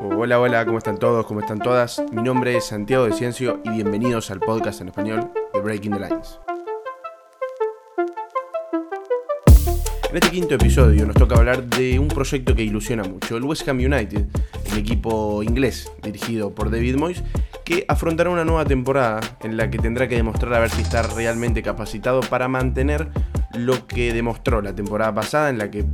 Hola, hola, ¿cómo están todos? ¿Cómo están todas? Mi nombre es Santiago de Ciencio y bienvenidos al podcast en español de Breaking the Lines. En este quinto episodio nos toca hablar de un proyecto que ilusiona mucho, el West Ham United, el equipo inglés dirigido por David Moyes, que afrontará una nueva temporada en la que tendrá que demostrar a ver si está realmente capacitado para mantener lo que demostró la temporada pasada en la que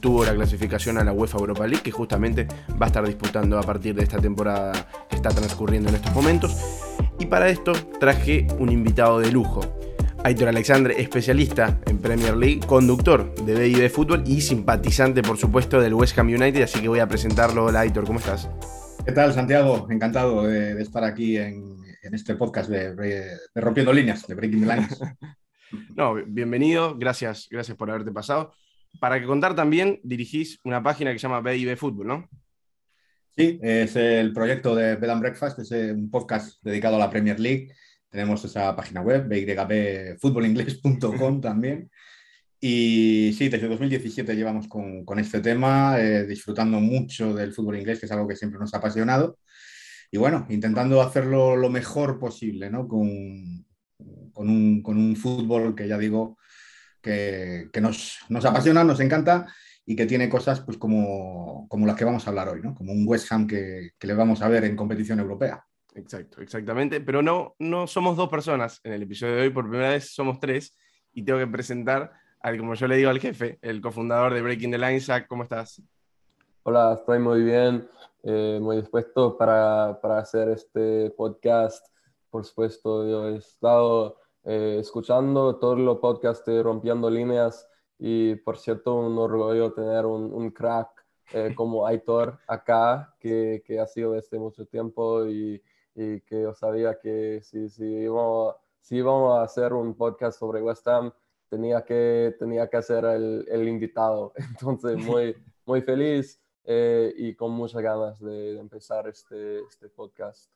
obtuvo la clasificación a la UEFA Europa League, que justamente va a estar disputando a partir de esta temporada que está transcurriendo en estos momentos. Y para esto traje un invitado de lujo. Aitor Alexandre, especialista en Premier League, conductor de BIB Fútbol y simpatizante, por supuesto, del West Ham United, así que voy a presentarlo. Hola Aitor, ¿cómo estás? ¿Qué tal, Santiago? Encantado de, estar aquí en, este podcast de, Rompiendo Líneas, de Breaking the Lines. no, bienvenido, gracias, gracias por haberte pasado. Para que contar también, dirigís una página que se llama BIB Fútbol, ¿no? Sí, es el proyecto de Bed and Breakfast, es un podcast dedicado a la Premier League tenemos esa página web, bybfutbolingles.com también. Y sí, desde 2017 llevamos con, este tema, eh, disfrutando mucho del fútbol inglés, que es algo que siempre nos ha apasionado. Y bueno, intentando hacerlo lo mejor posible, ¿no? Con un, fútbol que ya digo que, que nos, nos, apasiona, nos encanta y que tiene cosas pues como, como las que vamos a hablar hoy, ¿no? Como un West Ham que, que le vamos a ver en competición europea. Exacto, exactamente. Pero no, no somos dos personas en el episodio de hoy, por primera vez somos tres y tengo que presentar al, como yo le digo al jefe, el cofundador de Breaking the Line. Zach, ¿cómo estás? Hola, estoy muy bien, eh, muy dispuesto para, para, hacer este podcast. Por supuesto, yo he estado eh, escuchando todos los podcasts de Rompiendo Líneas y, por cierto, un orgullo tener un, un crack eh, como Aitor acá, que, que, ha sido desde mucho tiempo y, y que yo sabía que si, si, íbamos, si íbamos a hacer un podcast sobre West Ham, tenía que, tenía que hacer el, el invitado. Entonces, muy, muy feliz eh, y con muchas ganas de, empezar este, este podcast.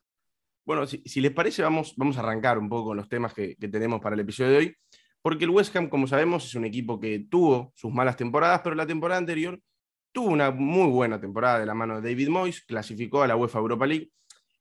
Bueno, si, si, les parece, vamos, vamos a arrancar un poco con los temas que, tenemos para el episodio de hoy, porque el West Ham, como sabemos, es un equipo que tuvo sus malas temporadas, pero la temporada anterior tuvo una muy buena temporada de la mano de David Moyes, clasificó a la UEFA Europa League.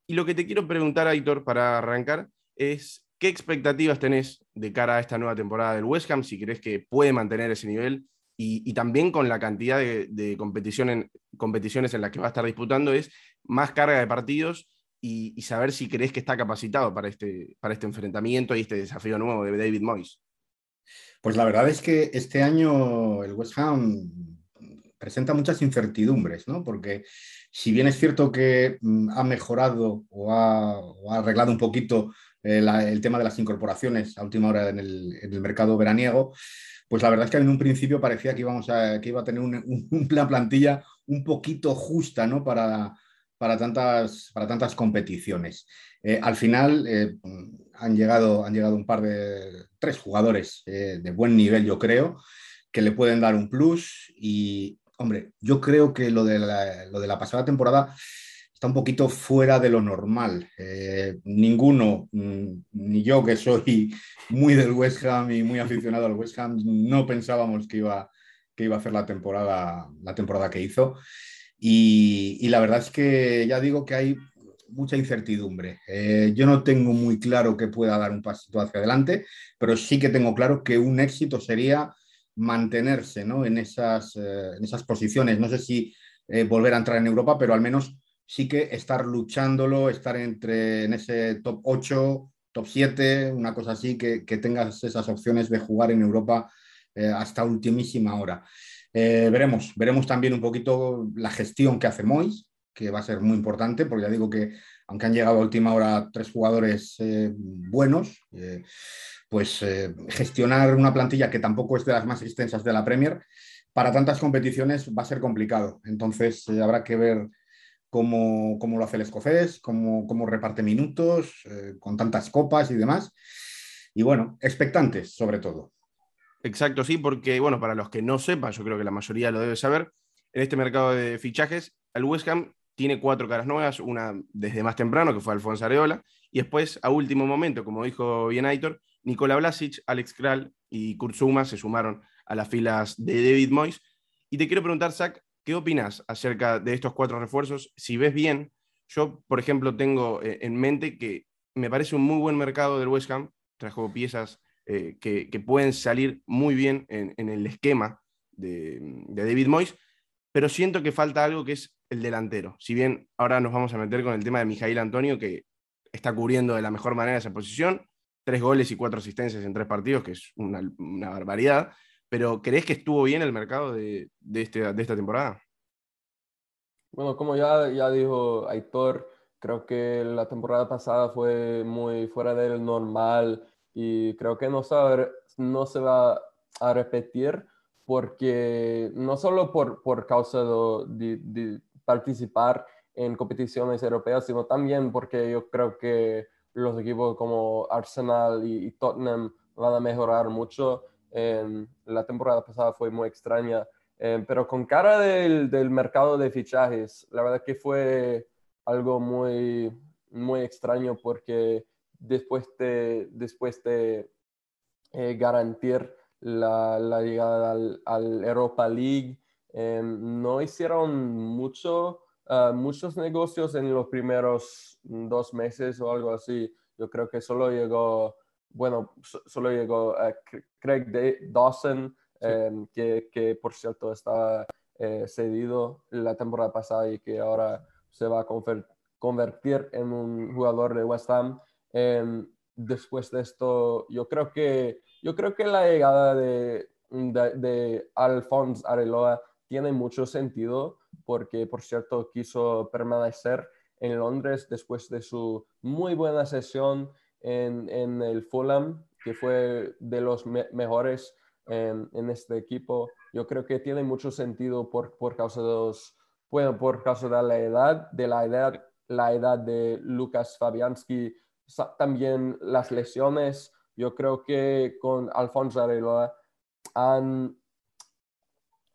Y lo que te quiero preguntar, Aitor, para arrancar, es qué expectativas tenés de cara a esta nueva temporada del West Ham, si crees que puede mantener ese nivel y, también con la cantidad de, competición en, competiciones en las que va a estar disputando, es más carga de partidos y, saber si crees que está capacitado para este, para este enfrentamiento y este desafío nuevo de David Moyes. Pues la verdad es que este año el West Ham presenta muchas incertidumbres, ¿no? Porque si bien es cierto que mm, ha mejorado o ha, arreglado un poquito eh, el tema de las incorporaciones a última hora en el, mercado veraniego, pues la verdad es que en un principio parecía que, íbamos a, iba a tener una plantilla un poquito justa ¿no? para, para, tantas, para tantas competiciones. Eh, al final eh, han, llegado, han llegado un par de tres jugadores de buen nivel, yo creo, que le pueden dar un plus y, hombre, yo creo que lo de la, lo de la pasada temporada está un poquito fuera de lo normal. Eh, ninguno, mm, ni yo que soy muy del West Ham y muy aficionado al West Ham, no pensábamos que iba, que iba a hacer la temporada, la temporada que hizo. Y, la verdad es que ya digo que hay mucha incertidumbre. Eh, yo no tengo muy claro que pueda dar un pasito hacia adelante, pero sí que tengo claro que un éxito sería mantenerse en, esas, eh, esas posiciones. No sé si eh, volver a entrar en Europa, pero al menos sí que estar luchándolo, estar entre en ese top 8, top 7, una cosa así, que, tengas esas opciones de jugar en Europa hasta ultimísima hora. Veremos, veremos también un poquito la gestión que hace Mois, que va a ser muy importante, porque ya digo que aunque han llegado a última hora tres jugadores buenos, pues eh, gestionar una plantilla que tampoco es de las más extensas de la Premier, para tantas competiciones va a ser complicado. Entonces eh, habrá que ver cómo, lo hace el escocés, cómo, reparte minutos, eh, con tantas copas y demás. Y bueno, expectantes sobre todo. Exacto, sí, porque bueno, para los que no sepan, yo creo que la mayoría lo debe saber, en este mercado de fichajes, el West Ham tiene cuatro caras nuevas, una desde más temprano, que fue Alfonso Areola, y después, a último momento, como dijo bien Aitor, Nikola Blasic, Alex Kral y Kurzuma se sumaron a las filas de David Moyes. Y te quiero preguntar, Zach, ¿Qué opinas acerca de estos cuatro refuerzos? Si ves bien, yo, por ejemplo, tengo eh, en mente que me parece un muy buen mercado del West Ham. Trajo piezas eh, que, pueden salir muy bien en, el esquema de, David Moyes, pero siento que falta algo que es el delantero. Si bien ahora nos vamos a meter con el tema de Mijail Antonio, que está cubriendo de la mejor manera esa posición, tres goles y cuatro asistencias en tres partidos, que es una, barbaridad, pero ¿crees que estuvo bien el mercado de, este, de esta temporada? Bueno, como ya, ya dijo Aitor, creo que la temporada pasada fue muy fuera del normal y creo que no, no se va a repetir porque no solo por, por causa de, participar en competiciones europeas, sino también porque yo creo que los equipos como Arsenal y, Tottenham van a mejorar mucho. la temporada pasada fue muy extraña eh, pero con cara del, del, mercado de fichajes, la verdad que fue algo muy, muy extraño porque después de, después de eh, garantizar la, la, llegada al, al Europa League, eh, no hicieron mucho, ah, muchos negocios en los primeros dos meses o algo así. Yo creo que solo llegó, bueno, solo llegó Craig Dawson, Em, que, por cierto estaba eh, cedido la temporada pasada y que ahora se va a convertir en un jugador de West Ham. Em, después de esto, yo creo que, yo creo que la llegada de, de, Alphonse Areloa tiene mucho sentido porque, por cierto, quiso permanecer en Londres después de su muy buena sesión en, en el Fulham, que fue de los mejores en, este equipo. Yo creo que tiene mucho sentido por, por causa de los, bueno, por causa de la edad, de la edad, la edad de Lucas Fabianski, también las lesiones. Yo creo que con Alfonso Areloa han,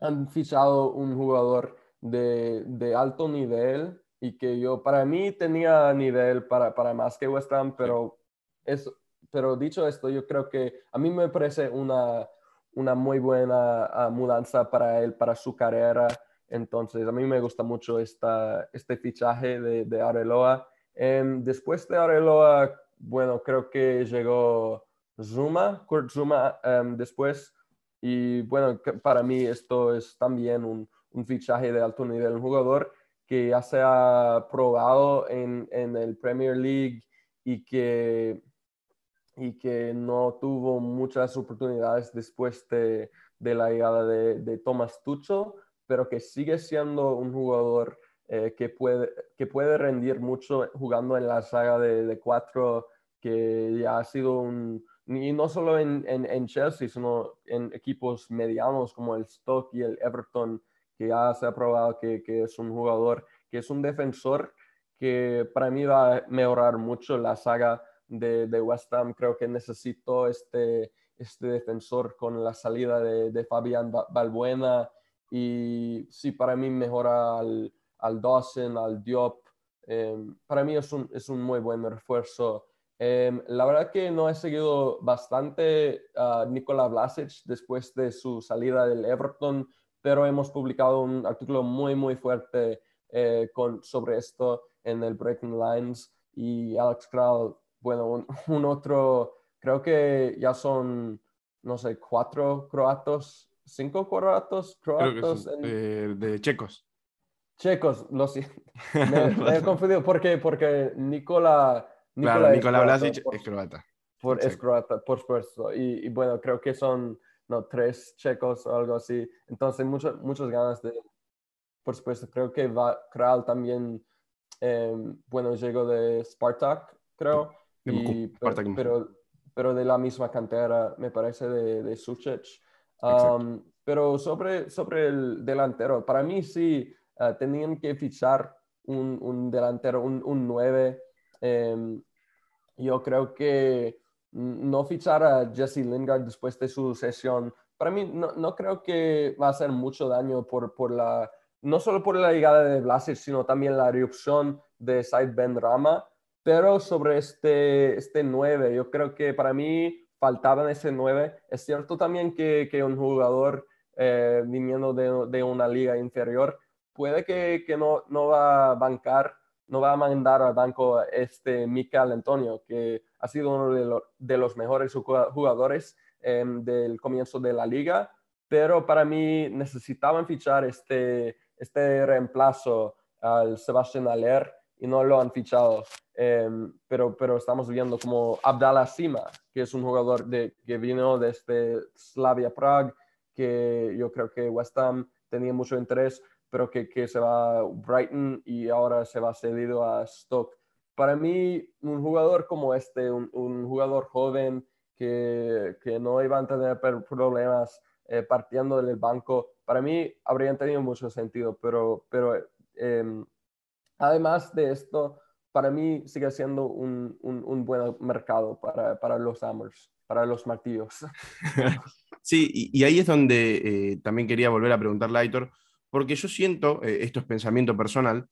han fichado un jugador de, de, alto nivel y que yo, para mí, tenía nivel para, para más que West Ham, pero, es, pero dicho esto, yo creo que a mí me parece una, una muy buena ah, mudanza para él, para su carrera. Entonces, a mí me gusta mucho esta, este fichaje de, de Areloa. Em, después de Areloa, bueno, creo que llegó Zuma, Kurt Zuma em, después. Y bueno, para mí esto es también un, fichaje de alto nivel, un jugador que ya se ha probado en, en el Premier League y que y que no tuvo muchas oportunidades después de, de la llegada de, de, Thomas Tuchel, pero que sigue siendo un jugador eh, que, puede, que puede rendir mucho jugando en la saga de, de cuatro, que ya ha sido un, y no solo en, en, Chelsea, sino en equipos medianos como el Stoke y el Everton, que ya se ha probado que, que es un jugador, que es un defensor que para mí va a mejorar mucho la saga de, West Ham. Creo que necesito este, este defensor con la salida de, de Fabián Balbuena y sí, para mí mejora al, al Dawson, al Diop. Em, para mí es un, es un muy buen refuerzo. Em, la verdad que no he seguido bastante a Nikola Vlasic después de su salida del Everton, pero hemos publicado un artículo muy, muy fuerte eh, con, sobre esto en el Breaking Lines y Alex Kral bueno, un, otro, creo que ya son, no sé, cuatro croatos, cinco croatos, croatos eh, de checos. Checos, lo siento. Me, he confundido porque, porque Nicola... Nicola Nicola es croata. Por, es croata, por supuesto. Y, bueno, creo que son no, tres checos o algo así. Entonces, mucho, muchas ganas de... Por supuesto, creo que va, Kral también, eh, bueno, llegó de Spartak, creo pero, pero, de la misma cantera, me parece, de, de Suchec. Um, pero sobre, sobre el delantero, para mí sí, uh, tenían que fichar un, un delantero, un, un 9. Em, yo creo que no fichar a Jesse Lingard después de su sesión, para mí no, no, creo que va a hacer mucho daño por, por la, no solo por la llegada de Vlasic, sino también la erupción de Said Ben Rama. Pero sobre este, este 9, yo creo que para mí faltaba ese 9. Es cierto también que, que un jugador eh, viniendo de, una liga inferior, puede que, no, no va a bancar, no va a mandar al banco este Michael Antonio, que ha sido uno de, los mejores jugadores em, del comienzo de la liga, pero para mí necesitaban fichar este, este reemplazo al Sebastián Aller y no lo han fichado. Em, pero, pero estamos viendo como Abdallah Sima, que es un jugador de, que vino desde Slavia Prague, que yo creo que West Ham tenía mucho interés, pero que, que se va a Brighton y ahora se va cedido a Stoke. Para mí, un jugador como este, un, un jugador joven que, que, no iba a tener problemas eh, partiendo del banco, para mí habrían tenido mucho sentido, pero, pero em, además de esto, para mí sigue siendo un, un, buen mercado para, para, los hammers, para los martillos. Sí, y, ahí es donde eh, también quería volver a preguntarle a Aitor, porque yo siento, eh, esto es pensamiento personal,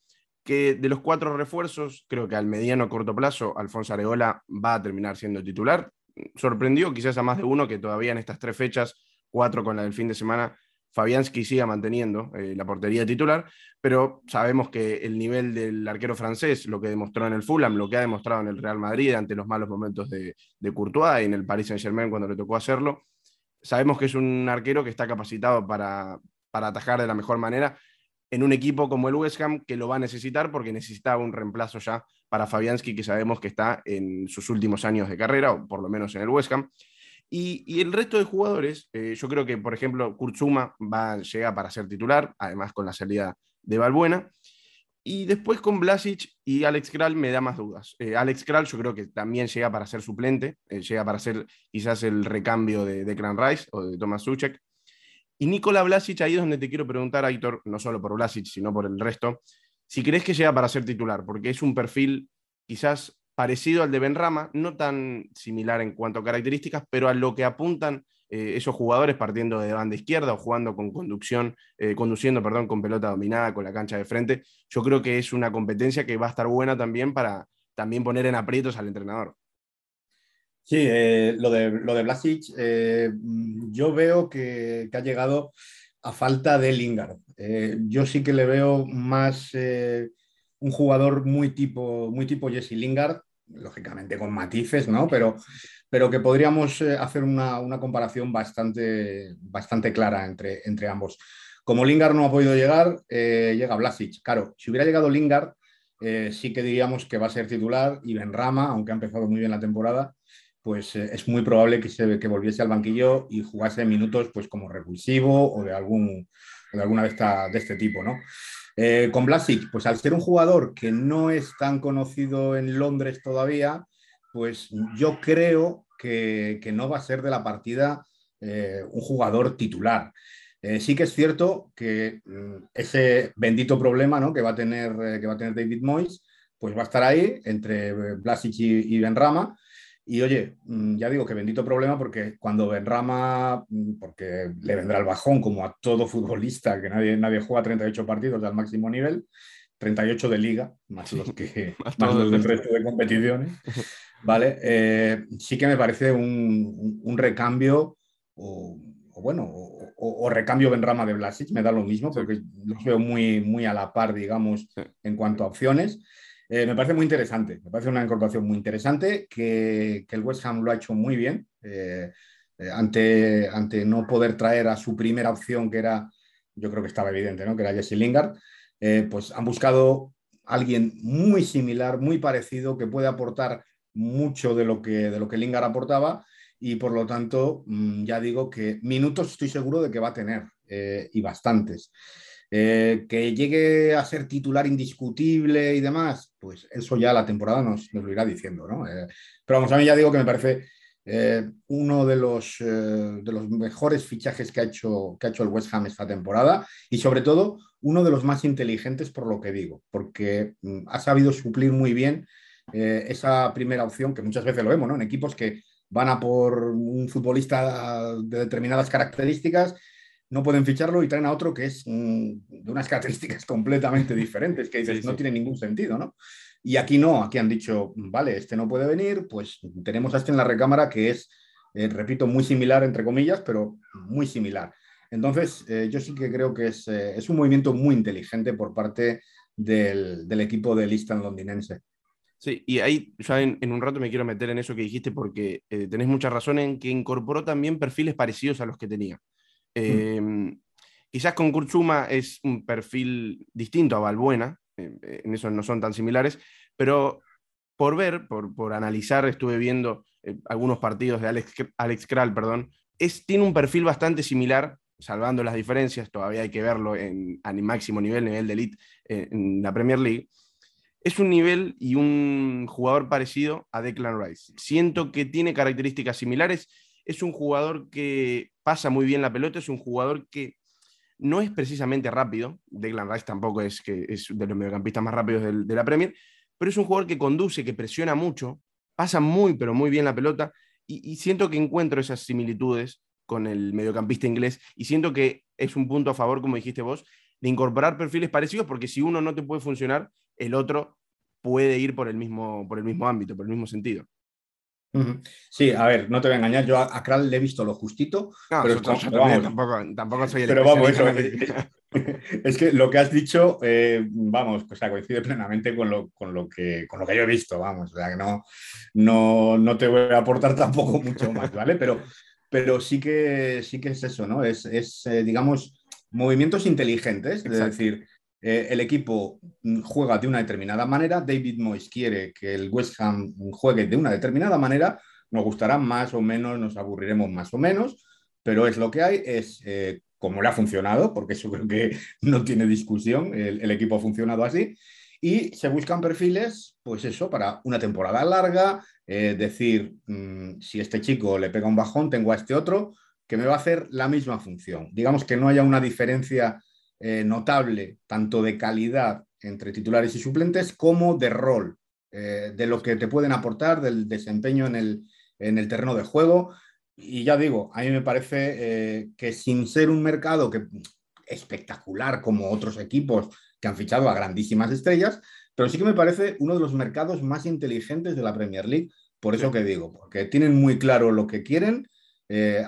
que de los cuatro refuerzos, creo que al mediano corto plazo, Alfonso Areola va a terminar siendo titular. Sorprendió quizás a más de uno que todavía en estas tres fechas, cuatro con la del fin de semana, Fabianski siga manteniendo eh, la portería titular, pero sabemos que el nivel del arquero francés, lo que demostró en el Fulham, lo que ha demostrado en el Real Madrid ante los malos momentos de, de Courtois y en el Paris Saint-Germain cuando le tocó hacerlo, sabemos que es un arquero que está capacitado para, para atajar de la mejor manera en un equipo como el West Ham que lo va a necesitar porque necesitaba un reemplazo ya para Fabianski que sabemos que está en sus últimos años de carrera o por lo menos en el West Ham. Y, el resto de jugadores, eh, yo creo que, por ejemplo, Kurtzuma va a llegar para ser titular, además con la salida de Balbuena. Y después con Blasic y Alex Kral me da más dudas. Eh, Alex Kral yo creo que también llega para ser suplente, eh, llega para ser quizás el recambio de, de Clan Rice o de Thomas Suchek. Y Nikola Blasic, ahí es donde te quiero preguntar, Aitor, no solo por Blasic, sino por el resto, si crees que llega para ser titular, porque es un perfil quizás parecido al de Benrama, no tan similar en cuanto a características, pero a lo que apuntan eh, esos jugadores partiendo de banda izquierda o jugando con conducción, eh, conduciendo perdón, con pelota dominada, con la cancha de frente, yo creo que es una competencia que va a estar buena también para también poner en aprietos al entrenador. Sí, eh, lo, de, lo de Blasic, yo veo que, ha llegado a falta de Lingard. yo sí que le veo más un jugador muy tipo, muy tipo Jesse Lingard, lógicamente con matices, ¿no? Pero, pero que podríamos eh, hacer una, comparación bastante, bastante clara entre, entre ambos. Como Lingard no ha podido llegar, eh, llega Blasic. Claro, si hubiera llegado Lingard, eh, sí que diríamos que va a ser titular y Benrama, aunque ha empezado muy bien la temporada, pues es muy probable que, se, que volviese al banquillo y jugase minutos pues como repulsivo o de, algún, de alguna de, de este tipo, ¿no? Eh, con Blasic, pues al ser un jugador que no es tan conocido en Londres todavía, pues yo creo que, no va a ser de la partida eh, un jugador titular. Eh, sí que es cierto que mm, ese bendito problema ¿no? que, va a tener, que va a tener David Moyes, pues va a estar ahí entre Blasic y, y Benrama y oye, mm, ya digo que bendito problema porque cuando Benrama, mm, porque le vendrá el bajón como a todo futbolista, que nadie, nadie juega 38 partidos al máximo nivel, 38 de liga, más los, que, más los del resto de competiciones, ¿vale? Eh, sí que me parece un, recambio, o, bueno, o, recambio Benrama de Blasic, me da lo mismo, porque los veo muy, muy a la par, digamos, en cuanto a opciones. Eh, me parece muy interesante, me parece una incorporación muy interesante que, el West Ham lo ha hecho muy bien eh, eh, ante, ante no poder traer a su primera opción, que era, yo creo que estaba evidente, ¿no? que era Jesse Lingard, pues han buscado alguien muy similar, muy parecido, que puede aportar mucho de lo que, de lo que Lingard aportaba y por lo tanto mm, ya digo que minutos estoy seguro de que va a tener y bastantes. Eh, que llegue a ser titular indiscutible y demás, pues eso ya la temporada nos, lo irá diciendo, ¿no? Eh, pero vamos, a mí ya digo que me parece eh, uno de los, de los mejores fichajes que ha, hecho, que ha hecho el West Ham esta temporada y sobre todo uno de los más inteligentes por lo que digo, porque mm, ha sabido suplir muy bien esa primera opción que muchas veces lo vemos, ¿no? En equipos que van a por un futbolista de determinadas características no pueden ficharlo y traen a otro que es mm, de unas características completamente diferentes, que dices, no tiene ningún sentido, ¿no? Y aquí no, aquí han dicho, vale, este no puede venir, pues tenemos a este en la recámara que es, eh, repito, muy similar, entre comillas, pero muy similar. Entonces, eh, yo sí que creo que es, es, un movimiento muy inteligente por parte del, del equipo del Eastern londinense. Sí, y ahí ya en, un rato me quiero meter en eso que dijiste porque tenés mucha razón en que incorporó también perfiles parecidos a los que tenía. Mm. Em, quizás con Kurtzuma es un perfil distinto a Valbuena, en eso no son tan similares, pero por ver, por, por analizar, estuve viendo eh, algunos partidos de Alex, Alex Kral, perdón, es, tiene un perfil bastante similar, salvando las diferencias, todavía hay que verlo en, en máximo nivel, nivel de elite eh, en la Premier League. Es un nivel y un jugador parecido a Declan Rice. Siento que tiene características similares. Es un jugador que pasa muy bien la pelota, es un jugador que no es precisamente rápido. Declan Rice tampoco es, que es de los mediocampistas más rápidos de la Premier, pero es un jugador que conduce, que presiona mucho, pasa muy, pero muy bien la pelota, y, siento que encuentro esas similitudes con el mediocampista inglés, y siento que es un punto a favor, como dijiste vos, de incorporar perfiles parecidos, porque si uno no te puede funcionar, el otro puede ir por el mismo, por el mismo ámbito, por el mismo sentido. Sí, a ver, no te voy a engañar, yo a, Kral le he visto lo justito, pero, tampoco, tampoco, soy el Pero vamos, es que lo que has dicho, eh, vamos, o sea, coincide plenamente con lo, con, lo que, con lo que yo he visto, vamos, o sea, que no, no, no te voy a aportar tampoco mucho más, ¿vale? Pero, pero sí, que, sí que es eso, ¿no? Es, es eh, digamos, movimientos inteligentes, es decir, eh, el equipo juega de una determinada manera, David Moyes quiere que el West Ham juegue de una determinada manera, nos gustará más o menos, nos aburriremos más o menos, pero es lo que hay, es eh, como le ha funcionado, porque eso creo que no tiene discusión, el, equipo ha funcionado así, y se buscan perfiles, pues eso, para una temporada larga, eh, decir, mm, si este chico le pega un bajón, tengo a este otro que me va a hacer la misma función. Digamos que no haya una diferencia eh, notable, tanto de calidad entre titulares y suplentes, como de rol, eh, de lo que te pueden aportar, del desempeño en el, en el terreno de juego. Y ya digo, a mí me parece eh, que sin ser un mercado que, espectacular como otros equipos que han fichado a grandísimas estrellas, pero sí que me parece uno de los mercados más inteligentes de la Premier League. Por eso que digo, porque tienen muy claro lo que quieren,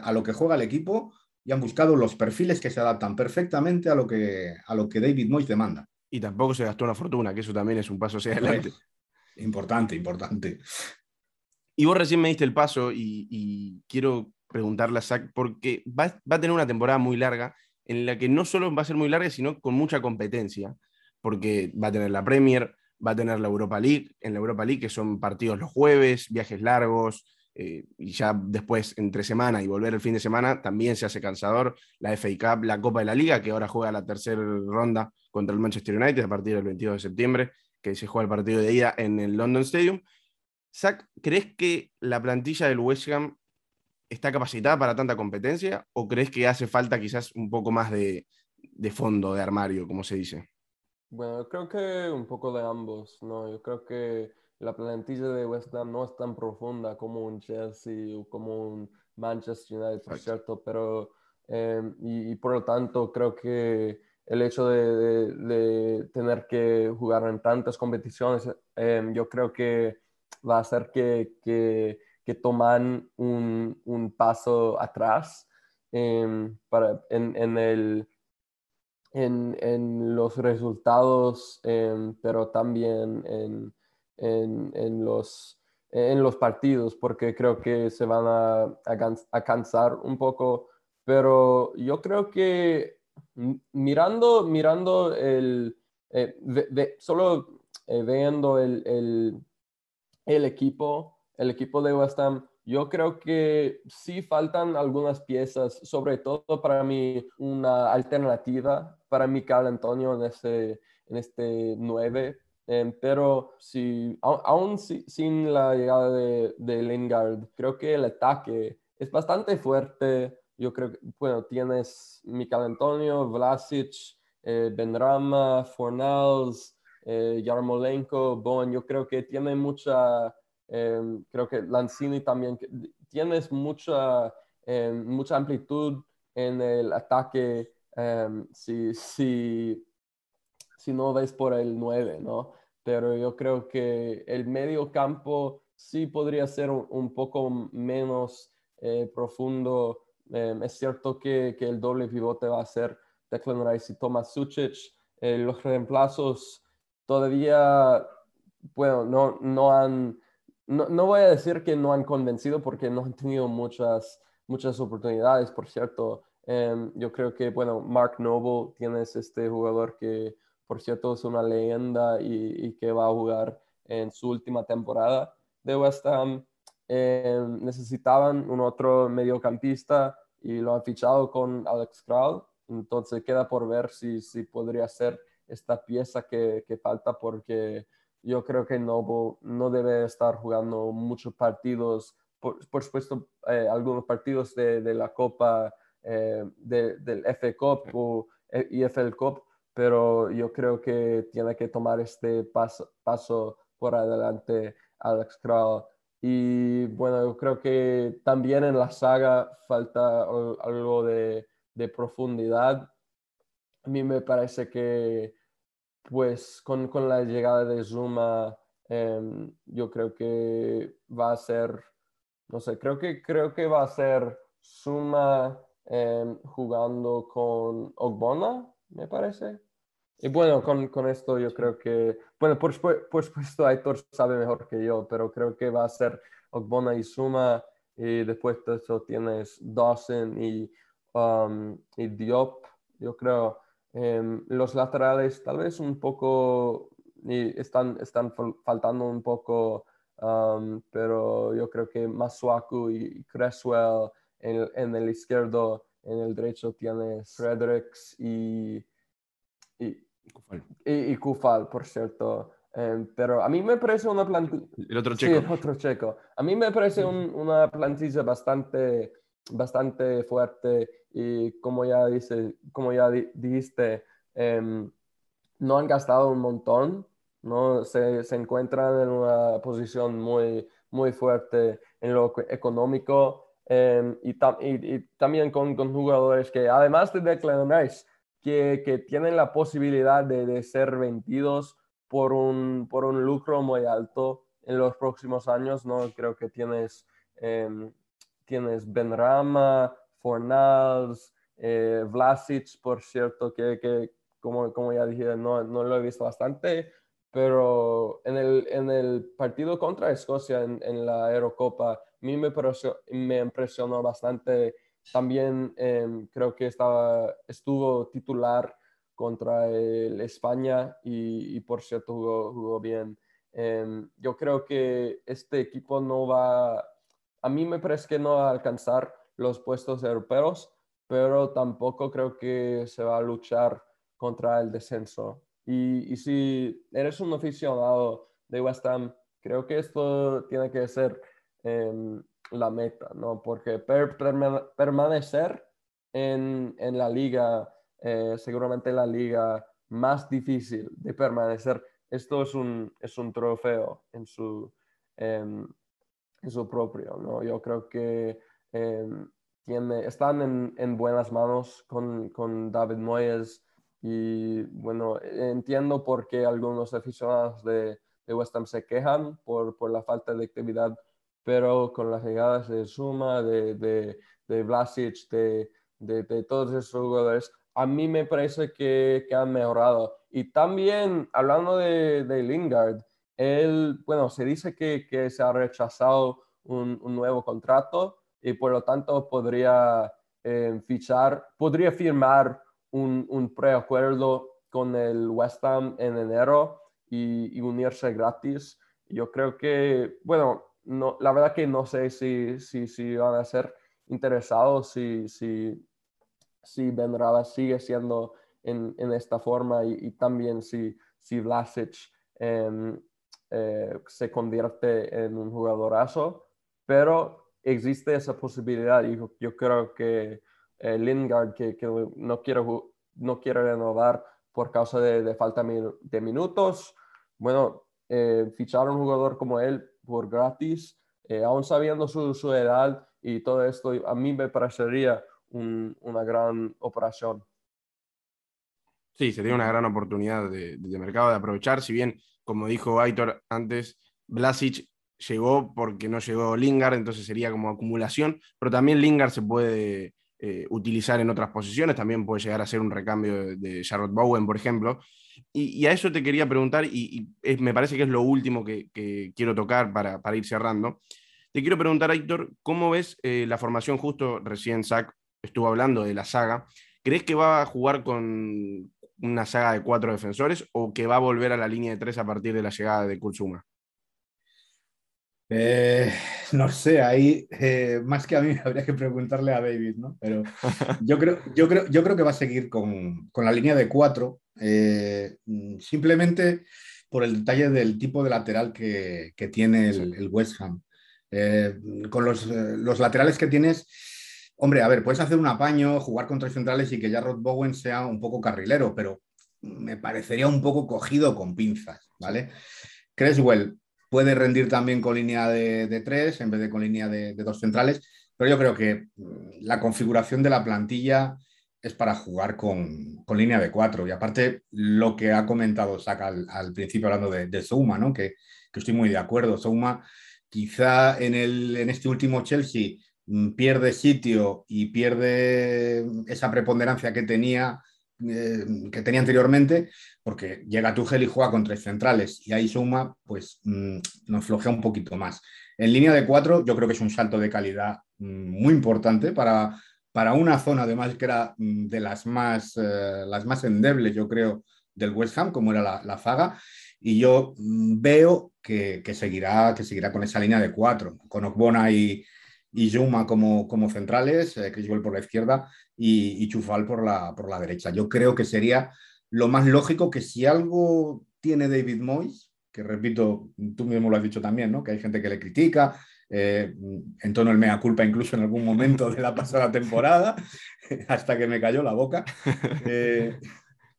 a lo que juega el equipo y han buscado los perfiles que se adaptan perfectamente a lo que, a lo que David Moyes demanda. Y tampoco se gastó una fortuna, que eso también es un paso hacia adelante. Importante, importante. Y vos recién me diste el paso y, quiero preguntarle a Zach, porque va, va, a tener una temporada muy larga en la que no solo va a ser muy larga, sino con mucha competencia, porque va a tener la Premier, va a tener la Europa League, en la Europa League que son partidos los jueves, viajes largos, eh, y ya después entre semana y volver el fin de semana también se hace cansador. La FA Cup, la Copa de la Liga, que ahora juega la tercera ronda contra el Manchester United a partir del 22 de septiembre, que se juega el partido de ida en el London Stadium. Zach, ¿crees que la plantilla del West Ham está capacitada para tanta competencia o crees que hace falta quizás un poco más de, de fondo, de armario, como se dice? Bueno, creo que un poco de ambos, ¿no? Yo creo que la plantilla de West Ham no es tan profunda como un Chelsea o como un Manchester United, por cierto, pero em, y, por lo tanto creo que el hecho de, de, tener que jugar en tantas competiciones, em, yo creo que va a hacer que, que, que toman un, un, paso atrás em, para, en, en, el, en, en, los resultados, pero también en en, los, en los partidos porque creo que se van a, a, cansar un poco, pero yo creo que mirando, mirando el, eh, solo eh, viendo el, el, el, equipo, el equipo de West Ham, yo creo que sí faltan algunas piezas, sobre todo para mí una alternativa para Michael Antonio en este, en este 9, Em, pero si, aún sin la llegada de, Lingard, creo que el ataque es bastante fuerte. Yo creo que, bueno, tienes Michael Antonio, Vlasic, eh, Benrama, Fornals, eh, Yarmolenko, Bowen. Yo creo que tiene mucha, em, creo que Lanzini también, tienes mucha, em, mucha amplitud en el ataque si, si, si no ves por el 9, ¿no? Pero yo creo que el medio campo sí podría ser un, poco menos eh, profundo Em, es cierto que, que, el doble pivote va a ser Declan Rice y Thomas Sucic. Eh, los reemplazos todavía, bueno, no, no han, no, no, voy a decir que no han convencido porque no han tenido muchas, muchas oportunidades, por cierto. Em, yo creo que, bueno, Mark Noble, tienes este jugador que, por cierto, es una leyenda y, que va a jugar en su última temporada de West Ham. Em, necesitaban un otro mediocampista y lo han fichado con Alex Kral. Entonces queda por ver si, si podría ser esta pieza que, que falta porque yo creo que Noble no debe estar jugando muchos partidos, por, por supuesto eh, algunos partidos de, de la Copa eh, de, del F Cup o EFL Cup, pero yo creo que tiene que tomar este paso, paso por adelante Alex Kral y bueno, yo creo que también en la saga falta algo de, profundidad. A mí me parece que, pues, con, la llegada de Zuma, em, yo creo que va a ser, no sé, creo que, creo que va a ser Zuma em, jugando con Ogbona, me parece. Y bueno, con, con, esto yo creo que, bueno, por, por supuesto Aitor sabe mejor que yo, pero creo que va a ser Ogbona y Suma, y después de eso tienes Dawson y, um, y Diop, yo creo. Em, los laterales tal vez un poco, y están, están faltando un poco, um, pero yo creo que Masuaku y Creswell en, en el izquierdo, en el derecho tienes Fredericks y, y y, Kufal, por cierto. Em, pero a mí me parece una plantilla... El otro checo. Sí, el otro checo. A mí me parece una plantilla bastante, bastante fuerte y como ya, dice, como ya dijiste, em, no han gastado un montón, ¿no? Se, se, encuentran en una posición muy, muy fuerte en lo económico em, y, y, y, también con, con, jugadores que, además de Declan Rice, que, tienen la posibilidad de, ser vendidos por un, por un lucro muy alto en los próximos años, ¿no? Creo que tienes, eh, tienes Benrama, Fornals, eh, Vlasic, por cierto, que, que como, como, ya dije, no, no, lo he visto bastante, pero en el, en el partido contra Escocia en, la Aerocopa, a mí me, impresionó bastante también em, creo que estaba, estuvo titular contra el España y, por cierto jugó, jugó bien. Em, yo creo que este equipo no va, a mí me parece que no va a alcanzar los puestos europeos, pero tampoco creo que se va a luchar contra el descenso. Y, y si eres un aficionado de West Ham, creo que esto tiene que ser em, la meta, ¿no? Porque permanecer en, en, la liga, eh, seguramente la liga más difícil de permanecer, esto es un, es un trofeo en su, em, en su propio, ¿no? Yo creo que em, tiene, están en, en, buenas manos con, con David Moyes y bueno, entiendo por qué algunos aficionados de, de West Ham se quejan por, por la falta de actividad pero con las llegadas de Suma, de, de, de Vlasic, de, de, todos esos jugadores, a mí me parece que, que han mejorado. Y también, hablando de, de, Lingard, él, bueno, se dice que, que se ha rechazado un, un, nuevo contrato y por lo tanto podría eh, fichar, podría firmar un, preacuerdo con el West Ham en enero y, unirse gratis. Yo creo que, bueno, no, la verdad que no sé si, si, si van a ser interesados, si, si, si Benrada sigue siendo en, en esta forma y, también si, si Vlasic em, eh, se convierte en un jugadorazo, pero existe esa posibilidad y yo, creo que eh, Lingard, que, no, quiere, no quiere renovar por causa de, falta de minutos, bueno, eh, fichar a un jugador como él por gratis, eh, aún sabiendo su, su, edad y todo esto, a mí me parecería un, una gran operación. Sí, sería una gran oportunidad de, de, mercado de aprovechar, si bien, como dijo Aitor antes, Blasic llegó porque no llegó Lingard, entonces sería como acumulación, pero también Lingard se puede eh, utilizar en otras posiciones, también puede llegar a ser un recambio de, Charlotte Bowen, por ejemplo. Y, a eso te quería preguntar, y, me parece que es lo último que, quiero tocar para, ir cerrando. Te quiero preguntar, Héctor, ¿cómo ves eh, la formación justo recién Zach estuvo hablando de la saga? ¿Crees que va a jugar con una saga de cuatro defensores o que va a volver a la línea de tres a partir de la llegada de Kulsuma? Eh, no sé, ahí eh, más que a mí habría que preguntarle a David, ¿no? Pero yo creo, yo creo, yo creo que va a seguir con, la línea de cuatro, eh, simplemente por el detalle del tipo de lateral que, tiene el, West Ham. con los, los, laterales que tienes, hombre, a ver, puedes hacer un apaño, jugar con tres centrales y que ya Rod Bowen sea un poco carrilero, pero me parecería un poco cogido con pinzas, ¿vale? Creswell Puede rendir también con línea de, tres en vez de con línea de, dos centrales, pero yo creo que mm, la configuración de la plantilla es para jugar con, línea de cuatro. Y aparte, lo que ha comentado Saca al, principio hablando de, de Zouma, ¿no? que, estoy muy de acuerdo. Zouma quizá en, el, en este último Chelsea mm, pierde sitio y pierde esa preponderancia que tenía eh, que tenía anteriormente, porque llega Tuchel y juega con tres centrales y ahí suma, pues mm, nos flojea un poquito más. En línea de cuatro, yo creo que es un salto de calidad mm, muy importante para, para una zona, además, que era mm, de las más, eh, las más endebles, yo creo, del West Ham, como era la, Faga. Y yo veo que, seguirá, que seguirá con esa línea de cuatro, con Okbona y, y Juma como, como centrales, eh, Criswell por la izquierda y, Chufal por la, por la derecha. Yo creo que sería lo más lógico que si algo tiene David Moyes, que repito, tú mismo lo has dicho también, ¿no? que hay gente que le critica, eh, en tono el mea culpa incluso en algún momento de la pasada temporada, hasta que me cayó la boca. Eh,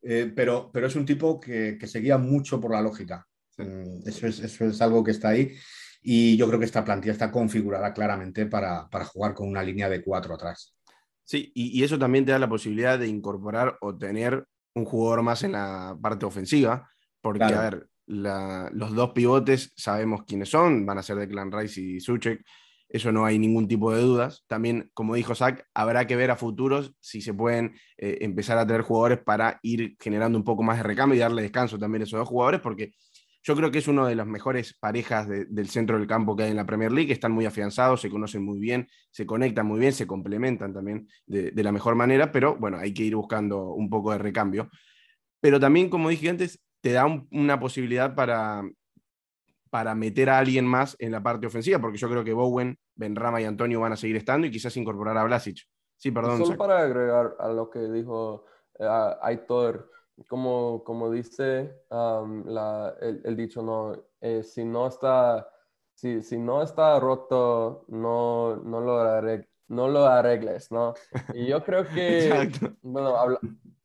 eh, pero, pero es un tipo que, que seguía mucho por la lógica. Mm, eso es, eso es algo que está ahí. Y yo creo que esta plantilla está configurada claramente para, para jugar con una línea de cuatro atrás. Sí, y, eso también te da la posibilidad de incorporar o tener un jugador más en la parte ofensiva, porque, a ver, los dos pivotes sabemos quiénes son, van a ser Declan Rice y Suchek, eso no hay ningún tipo de dudas. También, como dijo Zach, habrá que ver a futuros si se pueden eh, empezar a tener jugadores para ir generando un poco más de recambio y darle descanso también a esos dos jugadores, porque yo creo que es una de las mejores parejas del centro del campo que hay en la Premier League. Están muy afianzados, se conocen muy bien, se conectan muy bien, se complementan también de, la mejor manera, pero bueno, hay que ir buscando un poco de recambio. Pero también, como dije antes, te da una posibilidad para, para meter a alguien más en la parte ofensiva, porque yo creo que Bowen, Benrama y Antonio van a seguir estando y quizás incorporar a Blasic. Sí, perdón. Solo para agregar a lo que dijo eh, Aitor como, como dice el, dicho, no, eh, si, no está, si, si, no está roto, no, no, lo no lo arregles, ¿no? Y yo creo que, bueno,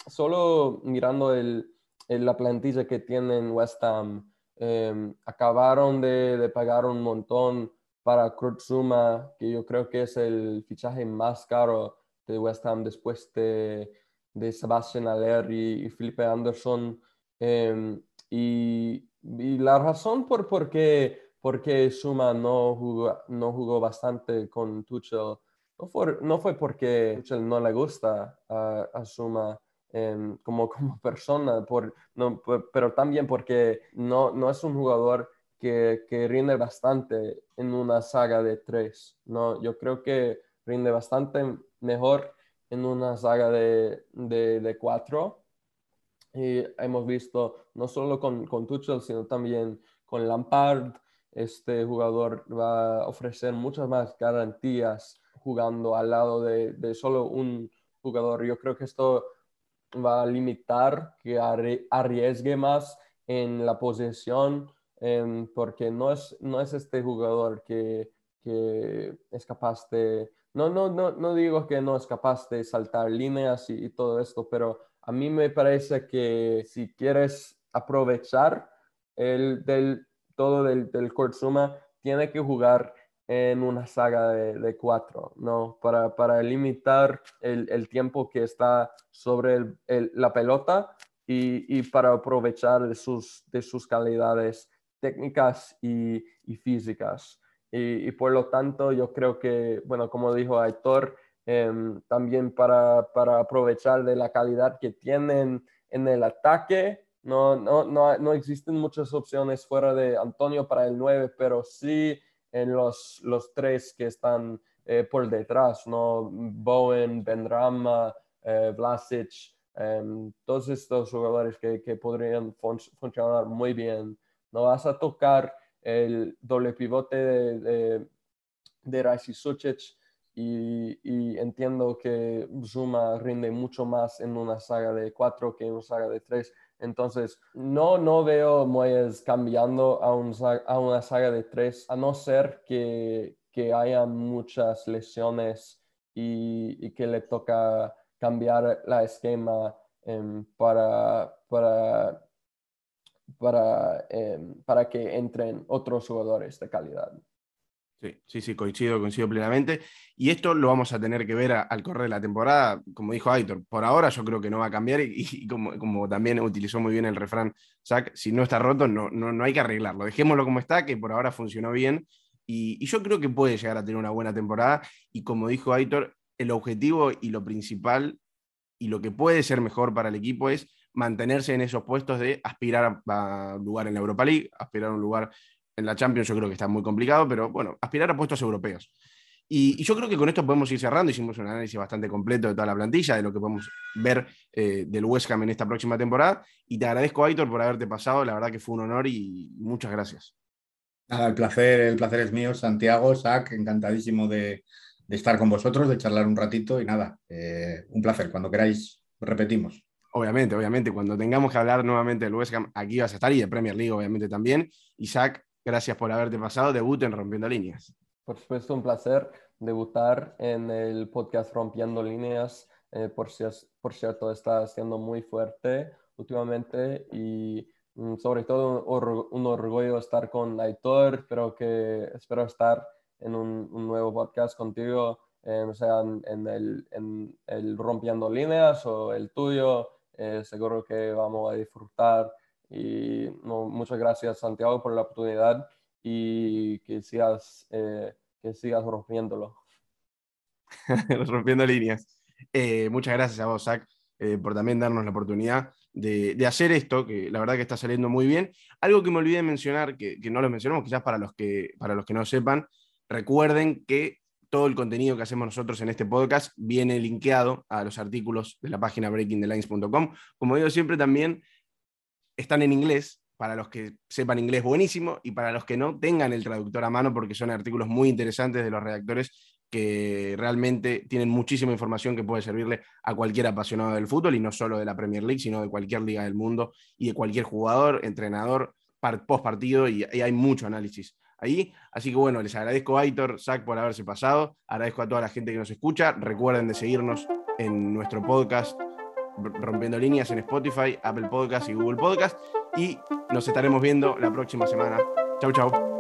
solo mirando el, la plantilla que tienen West Ham, em, acabaron de, de, pagar un montón para Kurt Zuma, que yo creo que es el fichaje más caro de West Ham después de de Sebastian Aller y, Felipe Anderson. Em, y, la razón por, por qué, por qué Suma no jugó, no jugó bastante con Tuchel no fue, no fue porque Tuchel no le gusta a, Suma em, como, como persona, por, no, pero también porque no, no es un jugador que, que, rinde bastante en una saga de tres. ¿no? Yo creo que rinde bastante mejor en una saga de, de, cuatro. Y hemos visto no solo con, con Tuchel, sino también con Lampard. Este jugador va a ofrecer muchas más garantías jugando al lado de, de solo un jugador. Yo creo que esto va a limitar que arriesgue más en la posesión, em, porque no es, no es este jugador que, que es capaz de no, no, no, no digo que no es capaz de saltar líneas y, todo esto, pero a mí me parece que si quieres aprovechar el, del, todo del, del tiene que jugar en una saga de, cuatro, ¿no? Para, para limitar el, el, tiempo que está sobre la pelota y, y, para aprovechar de sus, de sus calidades técnicas y, y físicas. Y, por lo tanto, yo creo que, bueno, como dijo Aitor, em, también para, para, aprovechar de la calidad que tienen en el ataque. No, no, no, no existen muchas opciones fuera de Antonio para el 9, pero sí en los, los tres que están eh, por detrás, ¿no? Bowen, Bendrama, eh, Vlasic, em, todos estos jugadores que, que podrían funcionar muy bien. No vas a tocar el doble pivote de, de, de y, entiendo que Zuma rinde mucho más en una saga de cuatro que en una saga de tres. Entonces, no, no veo Moyes cambiando a, un, a una saga de tres, a no ser que, que haya muchas lesiones y, que le toca cambiar la esquema em, para, para, para, em, para que entren otros jugadores de calidad. Sí, sí, sí, coincido, coincido plenamente. Y esto lo vamos a tener que ver al correr de la temporada, como dijo Aitor. Por ahora yo creo que no va a cambiar y, como, como, también utilizó muy bien el refrán Zach, si no está roto, no, no, no hay que arreglarlo. Dejémoslo como está, que por ahora funcionó bien. Y, y, yo creo que puede llegar a tener una buena temporada. Y como dijo Aitor, el objetivo y lo principal y lo que puede ser mejor para el equipo es mantenerse en esos puestos de aspirar a, un lugar en la Europa League, aspirar a un lugar en la Champions yo creo que está muy complicado, pero bueno, aspirar a puestos europeos. Y, yo creo que con esto podemos ir cerrando. Hicimos un análisis bastante completo de toda la plantilla, de lo que podemos ver eh, del West Ham en esta próxima temporada. Y te agradezco, Aitor, por haberte pasado. La verdad que fue un honor y muchas gracias. el placer, el placer es mío, Santiago, Sac, encantadísimo de, estar con vosotros, de charlar un ratito y nada, eh, un placer. Cuando queráis, repetimos. Obviamente, obviamente, cuando tengamos que hablar nuevamente del West Ham, aquí vas a estar y de Premier League, obviamente también. Isaac, Gracias por haberte pasado. Debut en Rompiendo Líneas. Por supuesto, un placer debutar en el podcast Rompiendo Líneas. Eh, por, por cierto, está siendo muy fuerte últimamente y mm, sobre todo un, orgullo estar con Aitor. Espero, que, espero estar en un, nuevo podcast contigo, eh, sea en, el, en, el, Rompiendo Líneas o el tuyo. Eh, seguro que vamos a disfrutar y muchas gracias, Santiago, por la oportunidad y que sigas, eh, que sigas rompiéndolo. Rompiendo líneas. Eh, muchas gracias a vos, Zach, eh, por también darnos la oportunidad de, de, hacer esto, que la verdad que está saliendo muy bien. Algo que me olvidé de mencionar, que, que no lo mencionamos, quizás para los que, para los que no sepan, recuerden que todo el contenido que hacemos nosotros en este podcast viene linkeado a los artículos de la página breakingthelines.com. Como digo siempre, también están en inglés, para los que sepan inglés buenísimo y para los que no tengan el traductor a mano porque son artículos muy interesantes de los redactores que realmente tienen muchísima información que puede servirle a cualquier apasionado del fútbol y no solo de la Premier League, sino de cualquier liga del mundo y de cualquier jugador, entrenador, post partido y, hay mucho análisis ahí. Así que bueno, les agradezco a Aitor, Zach por haberse pasado, agradezco a toda la gente que nos escucha, recuerden de seguirnos en nuestro podcast Rompiendo Líneas en Spotify, Apple Podcast y Google Podcast. Y nos estaremos viendo la próxima semana. Chau, chau.